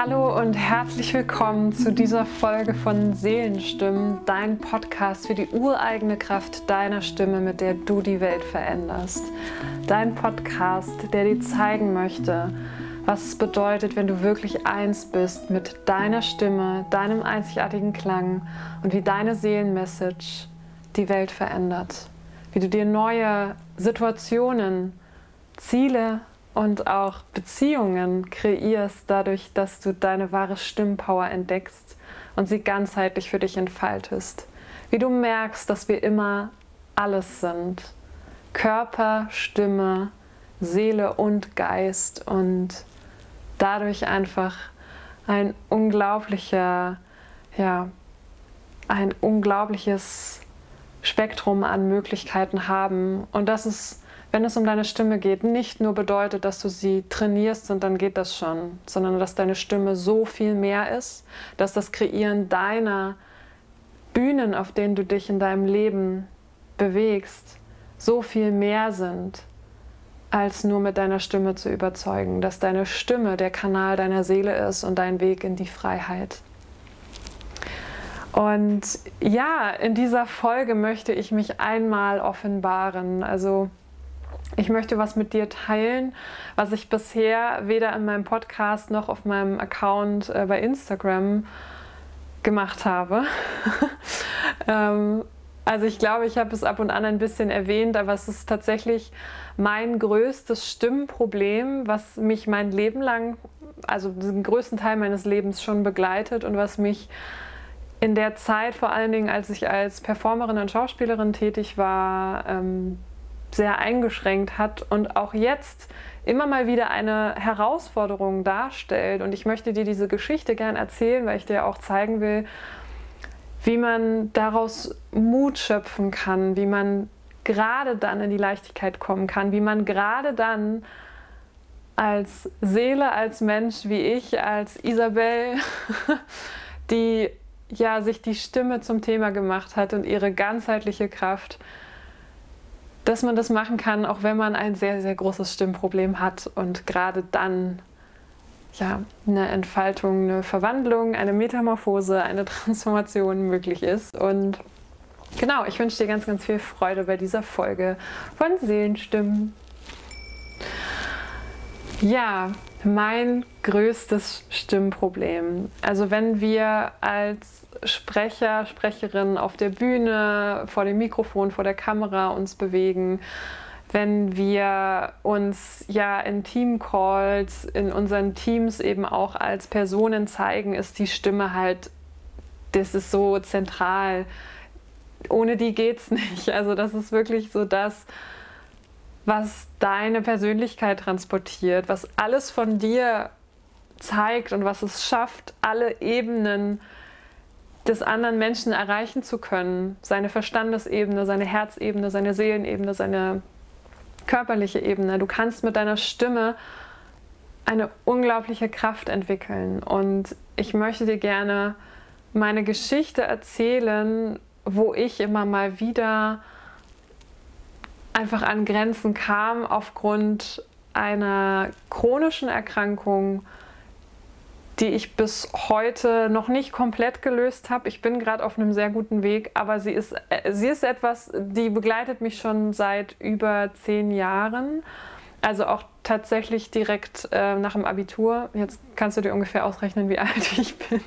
Hallo und herzlich willkommen zu dieser Folge von Seelenstimmen, dein Podcast für die ureigene Kraft deiner Stimme, mit der du die Welt veränderst. Dein Podcast, der dir zeigen möchte, was es bedeutet, wenn du wirklich eins bist mit deiner Stimme, deinem einzigartigen Klang und wie deine Seelenmessage die Welt verändert. Wie du dir neue Situationen, Ziele und auch Beziehungen kreierst, dadurch, dass du deine wahre Stimmpower entdeckst und sie ganzheitlich für dich entfaltest. Wie du merkst, dass wir immer alles sind. Körper, Stimme, Seele und Geist und dadurch einfach ein unglaublicher, ja, ein unglaubliches Spektrum an Möglichkeiten haben. Und das ist wenn es um deine Stimme geht, nicht nur bedeutet, dass du sie trainierst und dann geht das schon, sondern dass deine Stimme so viel mehr ist, dass das Kreieren deiner Bühnen, auf denen du dich in deinem Leben bewegst, so viel mehr sind, als nur mit deiner Stimme zu überzeugen, dass deine Stimme der Kanal deiner Seele ist und dein Weg in die Freiheit. Und ja, in dieser Folge möchte ich mich einmal offenbaren. Also ich möchte was mit dir teilen, was ich bisher weder in meinem Podcast noch auf meinem Account äh, bei Instagram gemacht habe. ähm, also ich glaube, ich habe es ab und an ein bisschen erwähnt, aber es ist tatsächlich mein größtes Stimmproblem, was mich mein Leben lang, also den größten Teil meines Lebens schon begleitet und was mich in der Zeit, vor allen Dingen als ich als Performerin und Schauspielerin tätig war, ähm, sehr eingeschränkt hat und auch jetzt immer mal wieder eine Herausforderung darstellt. Und ich möchte dir diese Geschichte gern erzählen, weil ich dir auch zeigen will, wie man daraus Mut schöpfen kann, wie man gerade dann in die Leichtigkeit kommen kann, wie man gerade dann als Seele, als Mensch wie ich, als Isabel, die ja sich die Stimme zum Thema gemacht hat und ihre ganzheitliche Kraft, dass man das machen kann, auch wenn man ein sehr, sehr großes Stimmproblem hat und gerade dann ja, eine Entfaltung, eine Verwandlung, eine Metamorphose, eine Transformation möglich ist. Und genau, ich wünsche dir ganz, ganz viel Freude bei dieser Folge von Seelenstimmen. Ja, mein größtes Stimmproblem. Also wenn wir als Sprecher, Sprecherin auf der Bühne, vor dem Mikrofon, vor der Kamera uns bewegen, wenn wir uns ja in Teamcalls, in unseren Teams eben auch als Personen zeigen, ist die Stimme halt, das ist so zentral. Ohne die geht's nicht. Also das ist wirklich so das, was deine Persönlichkeit transportiert, was alles von dir zeigt und was es schafft, alle Ebenen des anderen Menschen erreichen zu können. Seine Verstandesebene, seine Herzebene, seine Seelenebene, seine körperliche Ebene. Du kannst mit deiner Stimme eine unglaubliche Kraft entwickeln. Und ich möchte dir gerne meine Geschichte erzählen, wo ich immer mal wieder einfach an Grenzen kam aufgrund einer chronischen Erkrankung, die ich bis heute noch nicht komplett gelöst habe. Ich bin gerade auf einem sehr guten Weg, aber sie ist, äh, sie ist etwas, die begleitet mich schon seit über zehn Jahren. Also auch tatsächlich direkt äh, nach dem Abitur. Jetzt kannst du dir ungefähr ausrechnen, wie alt ich bin.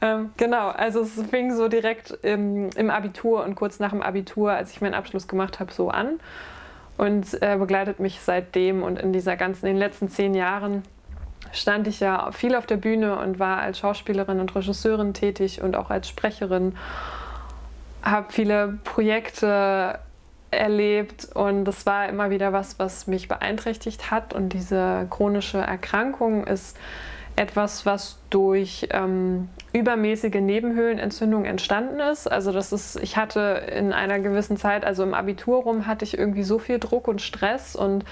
ähm, genau, also es fing so direkt im, im, Abitur und kurz nach dem Abitur, als ich meinen Abschluss gemacht habe, so an und äh, begleitet mich seitdem und in dieser ganzen, in den letzten zehn Jahren stand ich ja viel auf der Bühne und war als Schauspielerin und Regisseurin tätig und auch als Sprecherin, habe viele Projekte erlebt und das war immer wieder was, was mich beeinträchtigt hat und diese chronische Erkrankung ist etwas, was durch ähm, übermäßige Nebenhöhlenentzündung entstanden ist. Also das ist, ich hatte in einer gewissen Zeit, also im Abitur rum, hatte ich irgendwie so viel Druck und Stress und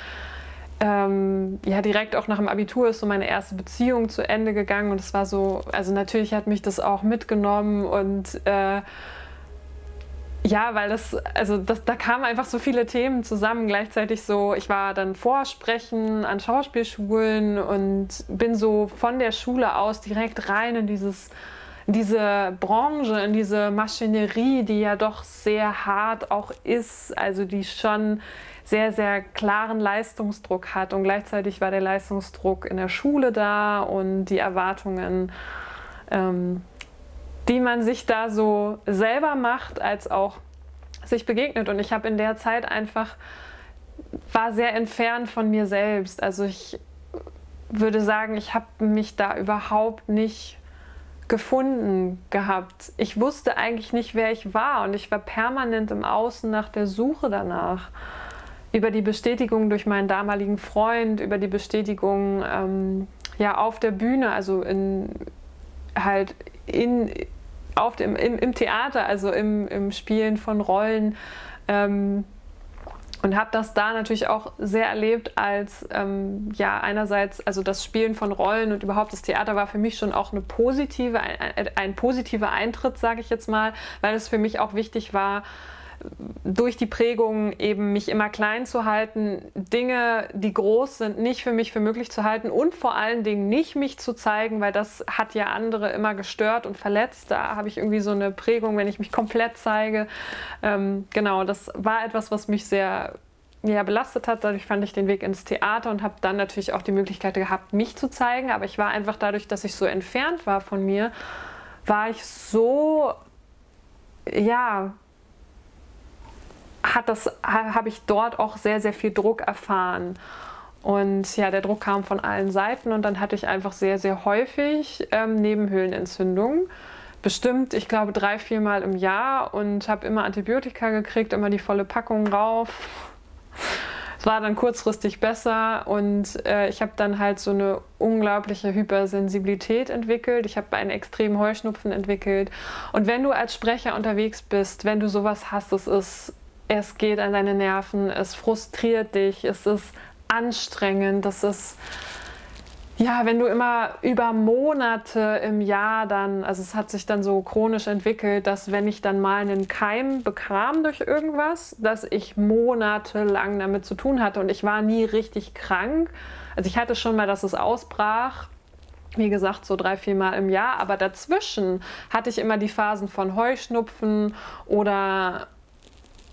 ähm, ja, direkt auch nach dem Abitur ist so meine erste Beziehung zu Ende gegangen und es war so, also natürlich hat mich das auch mitgenommen und äh, ja, weil das, also das, da kamen einfach so viele Themen zusammen. Gleichzeitig so, ich war dann Vorsprechen an Schauspielschulen und bin so von der Schule aus direkt rein in dieses, in diese Branche, in diese Maschinerie, die ja doch sehr hart auch ist, also die schon sehr, sehr klaren Leistungsdruck hat. Und gleichzeitig war der Leistungsdruck in der Schule da und die Erwartungen. Ähm, die man sich da so selber macht, als auch sich begegnet. Und ich habe in der Zeit einfach, war sehr entfernt von mir selbst. Also ich würde sagen, ich habe mich da überhaupt nicht gefunden gehabt. Ich wusste eigentlich nicht, wer ich war und ich war permanent im Außen nach der Suche danach. Über die Bestätigung durch meinen damaligen Freund, über die Bestätigung ähm, ja auf der Bühne, also in halt in, auf dem, im, im Theater, also im, im Spielen von Rollen. Ähm, und habe das da natürlich auch sehr erlebt als ähm, ja einerseits also das Spielen von Rollen und überhaupt das Theater war für mich schon auch eine positive ein, ein, ein positiver Eintritt sage ich jetzt mal weil es für mich auch wichtig war durch die Prägung eben mich immer klein zu halten, Dinge, die groß sind, nicht für mich für möglich zu halten und vor allen Dingen nicht mich zu zeigen, weil das hat ja andere immer gestört und verletzt. Da habe ich irgendwie so eine Prägung, wenn ich mich komplett zeige. Ähm, genau, das war etwas, was mich sehr ja, belastet hat. Dadurch fand ich den Weg ins Theater und habe dann natürlich auch die Möglichkeit gehabt, mich zu zeigen. Aber ich war einfach dadurch, dass ich so entfernt war von mir, war ich so, ja, hat das, habe ich dort auch sehr, sehr viel Druck erfahren. Und ja, der Druck kam von allen Seiten und dann hatte ich einfach sehr, sehr häufig ähm, Nebenhöhlenentzündungen. Bestimmt, ich glaube, drei, vier Mal im Jahr und habe immer Antibiotika gekriegt, immer die volle Packung rauf. Es war dann kurzfristig besser und äh, ich habe dann halt so eine unglaubliche Hypersensibilität entwickelt. Ich habe einen extremen Heuschnupfen entwickelt. Und wenn du als Sprecher unterwegs bist, wenn du sowas hast, es ist es geht an deine Nerven, es frustriert dich, es ist anstrengend, das ist ja, wenn du immer über Monate im Jahr dann, also es hat sich dann so chronisch entwickelt, dass wenn ich dann mal einen Keim bekam durch irgendwas, dass ich monatelang damit zu tun hatte und ich war nie richtig krank. Also ich hatte schon mal, dass es ausbrach, wie gesagt, so drei, vier Mal im Jahr, aber dazwischen hatte ich immer die Phasen von Heuschnupfen oder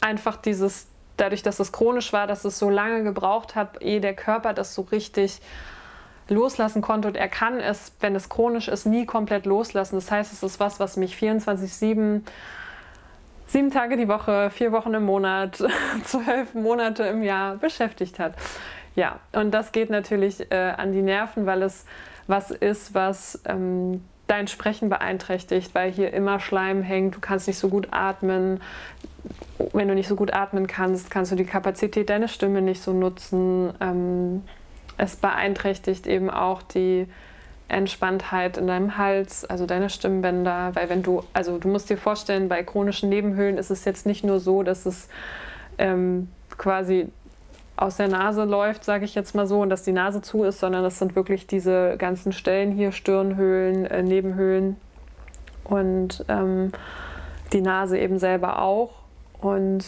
einfach dieses, dadurch, dass es chronisch war, dass es so lange gebraucht hat, ehe der Körper das so richtig loslassen konnte. Und er kann es, wenn es chronisch ist, nie komplett loslassen. Das heißt, es ist was, was mich 24-7 sieben Tage die Woche, vier Wochen im Monat, zwölf Monate im Jahr beschäftigt hat. Ja, und das geht natürlich äh, an die Nerven, weil es was ist, was ähm, dein Sprechen beeinträchtigt, weil hier immer Schleim hängt, du kannst nicht so gut atmen, wenn du nicht so gut atmen kannst, kannst du die Kapazität deiner Stimme nicht so nutzen. Ähm, es beeinträchtigt eben auch die Entspanntheit in deinem Hals, also deine Stimmbänder, weil wenn du, also du musst dir vorstellen, bei chronischen Nebenhöhlen ist es jetzt nicht nur so, dass es ähm, quasi aus der Nase läuft, sage ich jetzt mal so, und dass die Nase zu ist, sondern das sind wirklich diese ganzen Stellen hier, Stirnhöhlen, äh, Nebenhöhlen und ähm, die Nase eben selber auch. Und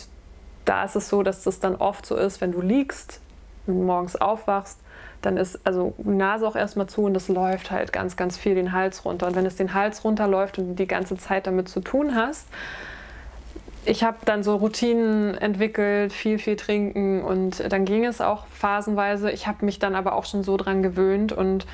da ist es so, dass das dann oft so ist, wenn du liegst und morgens aufwachst, dann ist also Nase auch erstmal zu und das läuft halt ganz, ganz viel den Hals runter. Und wenn es den Hals runterläuft und du die ganze Zeit damit zu tun hast, ich habe dann so Routinen entwickelt, viel, viel trinken und dann ging es auch phasenweise. Ich habe mich dann aber auch schon so dran gewöhnt und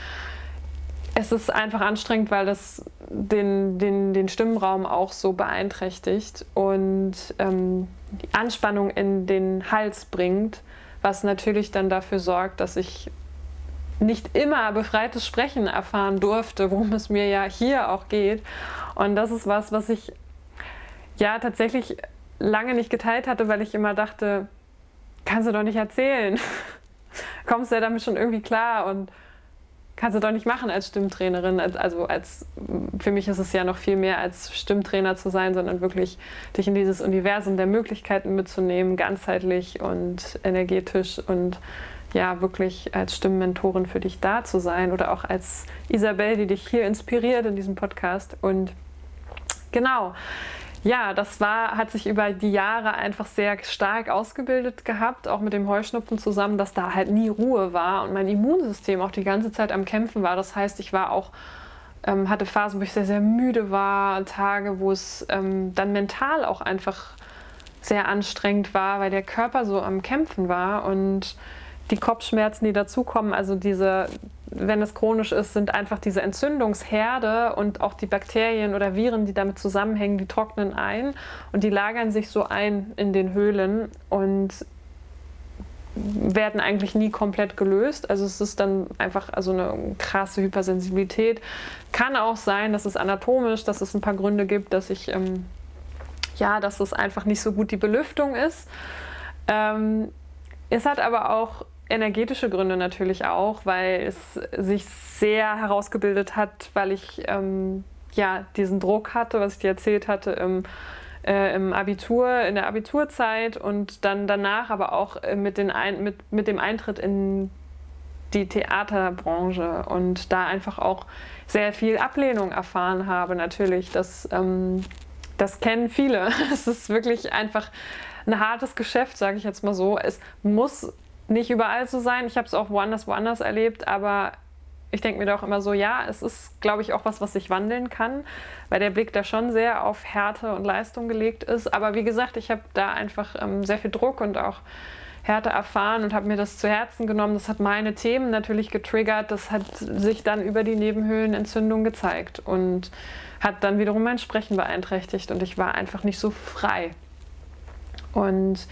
es ist einfach anstrengend, weil das den, den, den Stimmraum auch so beeinträchtigt und ähm, die Anspannung in den Hals bringt, was natürlich dann dafür sorgt, dass ich nicht immer befreites Sprechen erfahren durfte, worum es mir ja hier auch geht. Und das ist was, was ich ja tatsächlich lange nicht geteilt hatte, weil ich immer dachte, kannst du doch nicht erzählen. Kommst du ja damit schon irgendwie klar und kannst du doch nicht machen als Stimmtrainerin. Also als für mich ist es ja noch viel mehr als Stimmtrainer zu sein, sondern wirklich dich in dieses Universum der Möglichkeiten mitzunehmen, ganzheitlich und energetisch und ja, wirklich als Stimmmentorin für dich da zu sein oder auch als Isabel, die dich hier inspiriert in diesem Podcast. Und genau, ja, das war, hat sich über die Jahre einfach sehr stark ausgebildet gehabt, auch mit dem Heuschnupfen zusammen, dass da halt nie Ruhe war und mein Immunsystem auch die ganze Zeit am Kämpfen war. Das heißt, ich war auch, ähm, hatte Phasen, wo ich sehr, sehr müde war, Tage, wo es ähm, dann mental auch einfach sehr anstrengend war, weil der Körper so am Kämpfen war und die Kopfschmerzen, die dazukommen, also diese, wenn es chronisch ist, sind einfach diese Entzündungsherde und auch die Bakterien oder Viren, die damit zusammenhängen, die trocknen ein und die lagern sich so ein in den Höhlen und werden eigentlich nie komplett gelöst. Also es ist dann einfach also eine krasse Hypersensibilität. Kann auch sein, dass es anatomisch, dass es ein paar Gründe gibt, dass ich ähm, ja, dass es einfach nicht so gut die Belüftung ist. Ähm, es hat aber auch energetische Gründe natürlich auch, weil es sich sehr herausgebildet hat, weil ich ähm, ja diesen Druck hatte, was ich dir erzählt hatte im, äh, im Abitur, in der Abiturzeit und dann danach aber auch äh, mit, den Ein mit, mit dem Eintritt in die Theaterbranche und da einfach auch sehr viel Ablehnung erfahren habe natürlich. Das, ähm, das kennen viele. Es ist wirklich einfach ein hartes Geschäft, sage ich jetzt mal so. Es muss nicht überall so sein. Ich habe es auch woanders, woanders erlebt, aber ich denke mir doch immer so, ja, es ist, glaube ich, auch was, was sich wandeln kann, weil der Blick da schon sehr auf Härte und Leistung gelegt ist. Aber wie gesagt, ich habe da einfach ähm, sehr viel Druck und auch Härte erfahren und habe mir das zu Herzen genommen. Das hat meine Themen natürlich getriggert. Das hat sich dann über die Nebenhöhlenentzündung gezeigt und hat dann wiederum mein Sprechen beeinträchtigt und ich war einfach nicht so frei. Und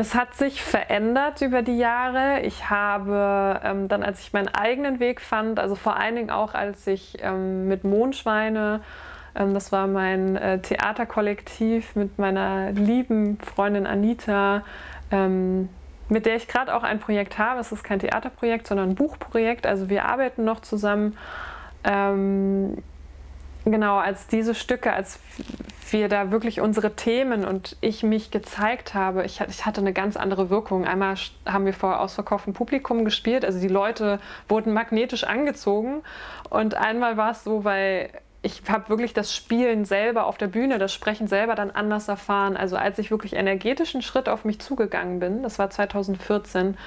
das hat sich verändert über die Jahre. Ich habe ähm, dann, als ich meinen eigenen Weg fand, also vor allen Dingen auch, als ich ähm, mit Mondschweine, ähm, das war mein äh, Theaterkollektiv mit meiner lieben Freundin Anita, ähm, mit der ich gerade auch ein Projekt habe. Es ist kein Theaterprojekt, sondern ein Buchprojekt. Also wir arbeiten noch zusammen. Ähm, genau, als diese Stücke, als wir da wirklich unsere Themen und ich mich gezeigt habe, ich, ich hatte eine ganz andere Wirkung. Einmal haben wir vor ausverkauftem Publikum gespielt, also die Leute wurden magnetisch angezogen und einmal war es so, weil ich habe wirklich das Spielen selber auf der Bühne, das Sprechen selber dann anders erfahren. Also als ich wirklich energetischen Schritt auf mich zugegangen bin, das war 2014,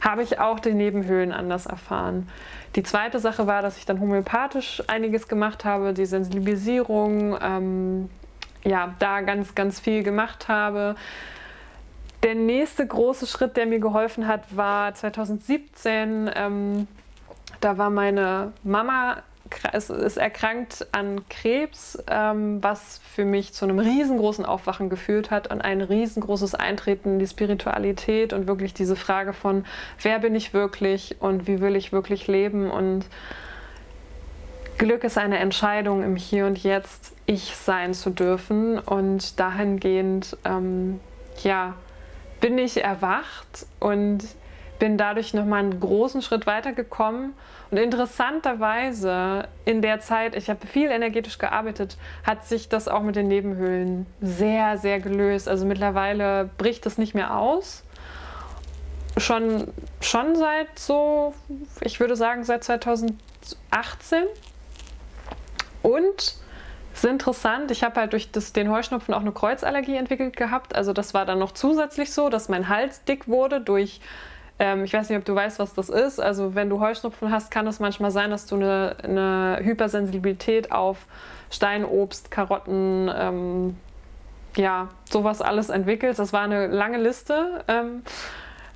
habe ich auch die Nebenhöhlen anders erfahren. Die zweite Sache war, dass ich dann homöopathisch einiges gemacht habe, die Sensibilisierung, ähm, ja, da ganz, ganz viel gemacht habe. Der nächste große Schritt, der mir geholfen hat, war 2017. Ähm, da war meine Mama ist, erkrankt an Krebs, ähm, was für mich zu einem riesengroßen Aufwachen geführt hat und ein riesengroßes Eintreten in die Spiritualität und wirklich diese Frage von, wer bin ich wirklich und wie will ich wirklich leben? Und Glück ist eine Entscheidung im Hier und Jetzt, ich sein zu dürfen. Und dahingehend, ähm, ja, bin ich erwacht und bin dadurch nochmal einen großen Schritt weitergekommen. Und interessanterweise in der Zeit, ich habe viel energetisch gearbeitet, hat sich das auch mit den Nebenhöhlen sehr, sehr gelöst. Also mittlerweile bricht es nicht mehr aus. Schon, schon seit so, ich würde sagen, seit 2018. Und ist interessant, ich habe halt durch das, den Heuschnupfen auch eine Kreuzallergie entwickelt gehabt. Also das war dann noch zusätzlich so, dass mein Hals dick wurde durch ähm, ich weiß nicht, ob du weißt, was das ist. Also wenn du Heuschnupfen hast, kann es manchmal sein, dass du eine, eine Hypersensibilität auf Steinobst, Karotten, ähm, ja, sowas alles entwickelst. Das war eine lange Liste. Ähm,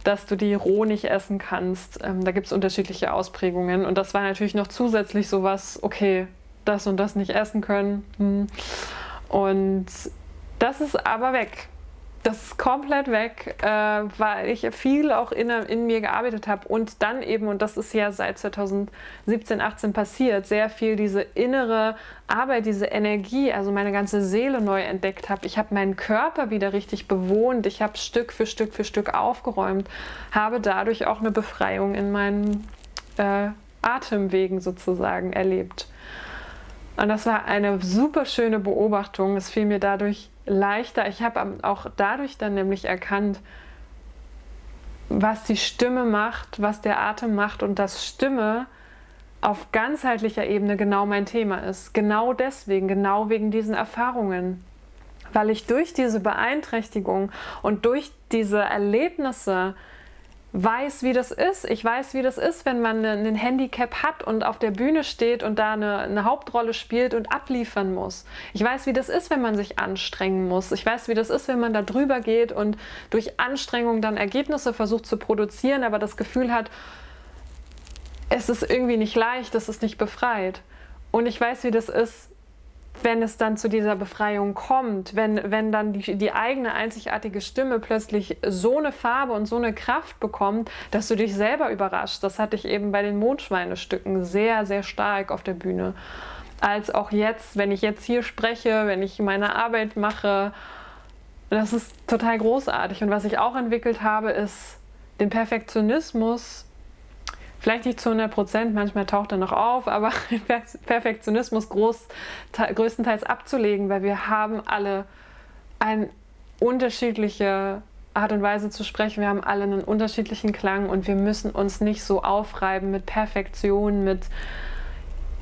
dass du die roh nicht essen kannst. Ähm, da gibt es unterschiedliche Ausprägungen. Und das war natürlich noch zusätzlich sowas, okay, das und das nicht essen können. Hm. Und das ist aber weg das ist komplett weg, äh, weil ich viel auch in, in mir gearbeitet habe und dann eben, und das ist ja seit 2017, 18 passiert, sehr viel diese innere Arbeit, diese Energie, also meine ganze Seele neu entdeckt habe. Ich habe meinen Körper wieder richtig bewohnt, ich habe Stück für Stück für Stück aufgeräumt, habe dadurch auch eine Befreiung in meinen äh, Atemwegen sozusagen erlebt. Und das war eine super schöne Beobachtung. Es fiel mir dadurch leichter. Ich habe auch dadurch dann nämlich erkannt, was die Stimme macht, was der Atem macht und dass Stimme auf ganzheitlicher Ebene genau mein Thema ist. Genau deswegen, genau wegen diesen Erfahrungen. Weil ich durch diese Beeinträchtigung und durch diese Erlebnisse weiß, wie das ist. Ich weiß, wie das ist, wenn man ein Handicap hat und auf der Bühne steht und da eine, eine, Hauptrolle spielt und abliefern muss. Ich weiß, wie das ist, wenn man sich anstrengen muss. Ich weiß, wie das ist, wenn man da drüber geht und durch Anstrengung dann Ergebnisse versucht zu produzieren, aber das Gefühl hat, es ist irgendwie nicht leicht, es ist nicht befreit. Und ich weiß, wie das ist, wenn es dann zu dieser Befreiung kommt, wenn, wenn dann die, die eigene einzigartige Stimme plötzlich so eine Farbe und so eine Kraft bekommt, dass du dich selber überraschst. Das hatte ich eben bei den Mondschweinestücken sehr, sehr stark auf der Bühne. Als auch jetzt, wenn ich jetzt hier spreche, wenn ich meine Arbeit mache. Das ist total großartig. Und was ich auch entwickelt habe, ist den Perfektionismus vielleicht nicht zu 100 Prozent, manchmal taucht er noch auf, aber Perfektionismus groß, größtenteils abzulegen, weil wir haben alle eine unterschiedliche Art und Weise zu sprechen, wir haben alle einen unterschiedlichen Klang und wir müssen uns nicht so aufreiben mit Perfektion, mit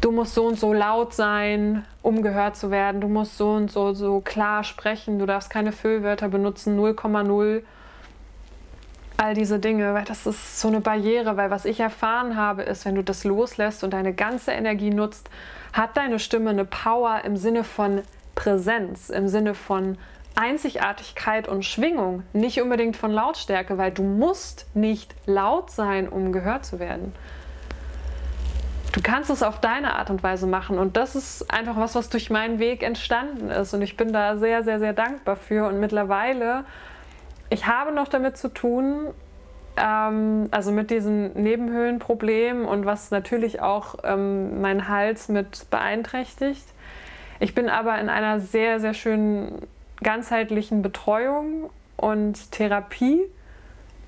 du musst so und so laut sein, um gehört zu werden, du musst so und so, so klar sprechen, du darfst keine Füllwörter benutzen, 0,0 all diese Dinge, weil das ist so eine Barriere, weil was ich erfahren habe, ist, wenn du das loslässt und deine ganze Energie nutzt, hat deine Stimme eine Power im Sinne von Präsenz, im Sinne von Einzigartigkeit und Schwingung, nicht unbedingt von Lautstärke, weil du musst nicht laut sein, um gehört zu werden. Du kannst es auf deine Art und Weise machen und das ist einfach was, was durch meinen Weg entstanden ist und ich bin da sehr, sehr, sehr dankbar für und mittlerweile ich habe noch damit zu tun, ähm, also mit diesem Nebenhöhlenproblem und was natürlich auch ähm, meinen Hals mit beeinträchtigt. Ich bin aber in einer sehr, sehr schönen ganzheitlichen Betreuung und Therapie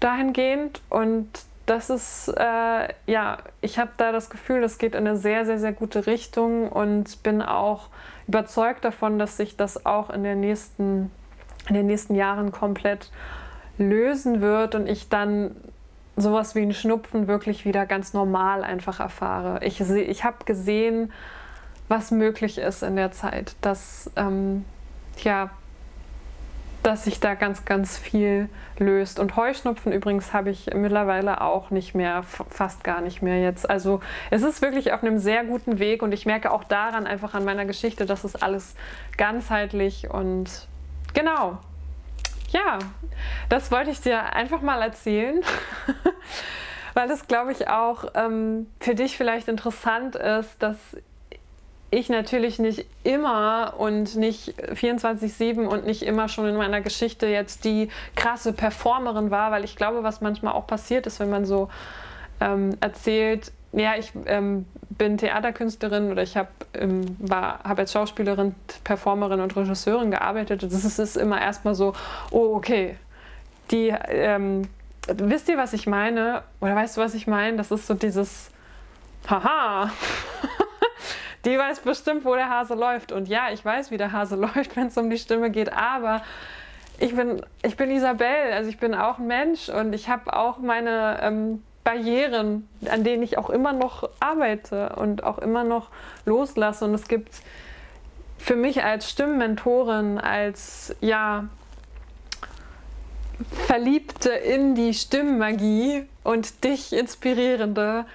dahingehend und das ist, äh, ja, ich habe da das Gefühl, das geht in eine sehr, sehr, sehr gute Richtung und bin auch überzeugt davon, dass sich das auch in der nächsten in den nächsten Jahren komplett lösen wird und ich dann sowas wie ein Schnupfen wirklich wieder ganz normal einfach erfahre. Ich, ich habe gesehen, was möglich ist in der Zeit, dass, ähm, ja, dass sich da ganz, ganz viel löst. Und Heuschnupfen übrigens habe ich mittlerweile auch nicht mehr, fast gar nicht mehr jetzt. Also es ist wirklich auf einem sehr guten Weg und ich merke auch daran einfach an meiner Geschichte, dass es alles ganzheitlich und Genau. Ja, das wollte ich dir einfach mal erzählen, weil das, glaube ich, auch ähm, für dich vielleicht interessant ist, dass ich natürlich nicht immer und nicht 24-7 und nicht immer schon in meiner Geschichte jetzt die krasse Performerin war, weil ich glaube, was manchmal auch passiert ist, wenn man so ähm, erzählt, ja, ich ähm, bin Theaterkünstlerin oder ich habe ähm, hab als Schauspielerin, Performerin und Regisseurin gearbeitet. Das ist, ist immer erstmal so, oh, okay, die, ähm, wisst ihr, was ich meine? Oder weißt du, was ich meine? Das ist so dieses, haha, die weiß bestimmt, wo der Hase läuft. Und ja, ich weiß, wie der Hase läuft, wenn es um die Stimme geht, aber ich bin, ich bin Isabel, also ich bin auch ein Mensch und ich habe auch meine ähm, Barrieren, an denen ich auch immer noch arbeite und auch immer noch loslasse. Und es gibt für mich als Stimmmentorin, als ja Verliebte in die Stimmmagie und dich inspirierende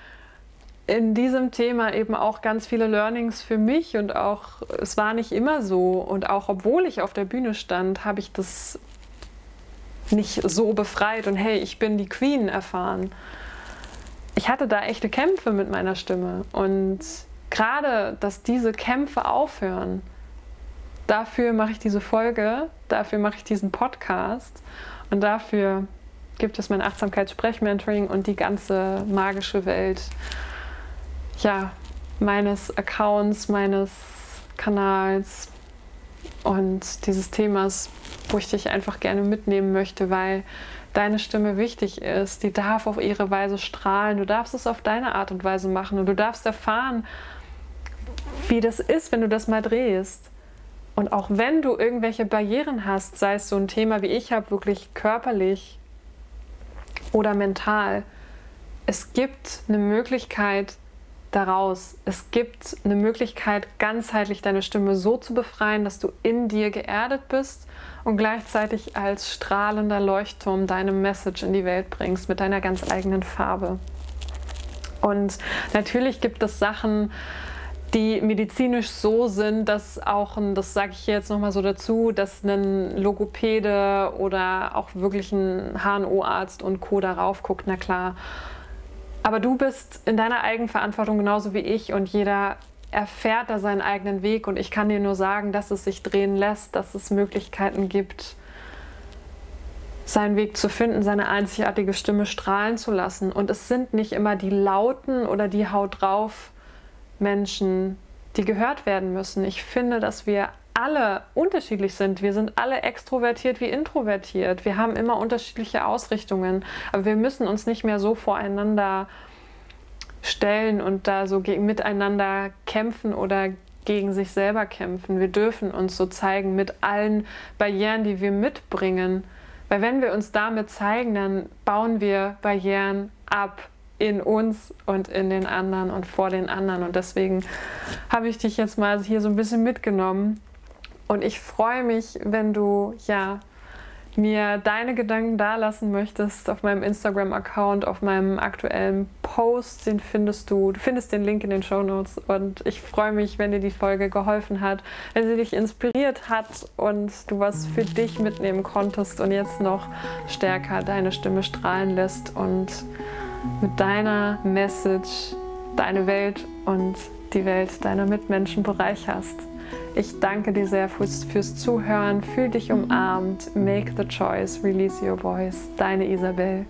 in diesem Thema eben auch ganz viele Learnings für mich. Und auch es war nicht immer so. Und auch obwohl ich auf der Bühne stand, habe ich das nicht so befreit und hey, ich bin die Queen erfahren ich hatte da echte Kämpfe mit meiner Stimme. Und gerade, dass diese Kämpfe aufhören, dafür mache ich diese Folge, dafür mache ich diesen Podcast und dafür gibt es mein Achtsamkeitssprechmentoring und die ganze magische Welt ja, meines Accounts, meines Kanals und dieses Themas, wo ich dich einfach gerne mitnehmen möchte, weil deine Stimme wichtig ist. Die darf auf ihre Weise strahlen. Du darfst es auf deine Art und Weise machen und du darfst erfahren, wie das ist, wenn du das mal drehst. Und auch wenn du irgendwelche Barrieren hast, sei es so ein Thema wie ich habe, wirklich körperlich oder mental, es gibt eine Möglichkeit, daraus. Es gibt eine Möglichkeit, ganzheitlich deine Stimme so zu befreien, dass du in dir geerdet bist und gleichzeitig als strahlender Leuchtturm deine Message in die Welt bringst mit deiner ganz eigenen Farbe. Und natürlich gibt es Sachen, die medizinisch so sind, dass auch, ein, das sage ich jetzt nochmal so dazu, dass ein Logopäde oder auch wirklich ein HNO-Arzt und Co. darauf guckt, na klar. Aber du bist in deiner Eigenverantwortung genauso wie ich und jeder erfährt da seinen eigenen Weg und ich kann dir nur sagen, dass es sich drehen lässt, dass es Möglichkeiten gibt, seinen Weg zu finden, seine einzigartige Stimme strahlen zu lassen. Und es sind nicht immer die lauten oder die Haut drauf Menschen, die gehört werden müssen. Ich finde, dass wir alle unterschiedlich sind. Wir sind alle extrovertiert wie introvertiert. Wir haben immer unterschiedliche Ausrichtungen. Aber wir müssen uns nicht mehr so voreinander stellen und da so miteinander kämpfen oder gegen sich selber kämpfen. Wir dürfen uns so zeigen mit allen Barrieren, die wir mitbringen. Weil wenn wir uns damit zeigen, dann bauen wir Barrieren ab in uns und in den anderen und vor den anderen. Und deswegen habe ich dich jetzt mal hier so ein bisschen mitgenommen. Und ich freue mich, wenn du ja mir deine Gedanken dalassen möchtest auf meinem Instagram-Account, auf meinem aktuellen Post, den findest du, du findest den Link in den Show Notes und ich freue mich, wenn dir die Folge geholfen hat, wenn sie dich inspiriert hat und du was für dich mitnehmen konntest und jetzt noch stärker deine Stimme strahlen lässt und mit deiner Message deine Welt und die Welt deiner Mitmenschen bereicherst. Ich danke dir sehr fürs, fürs Zuhören. Fühl dich umarmt. Make the choice. Release your voice. Deine Isabel.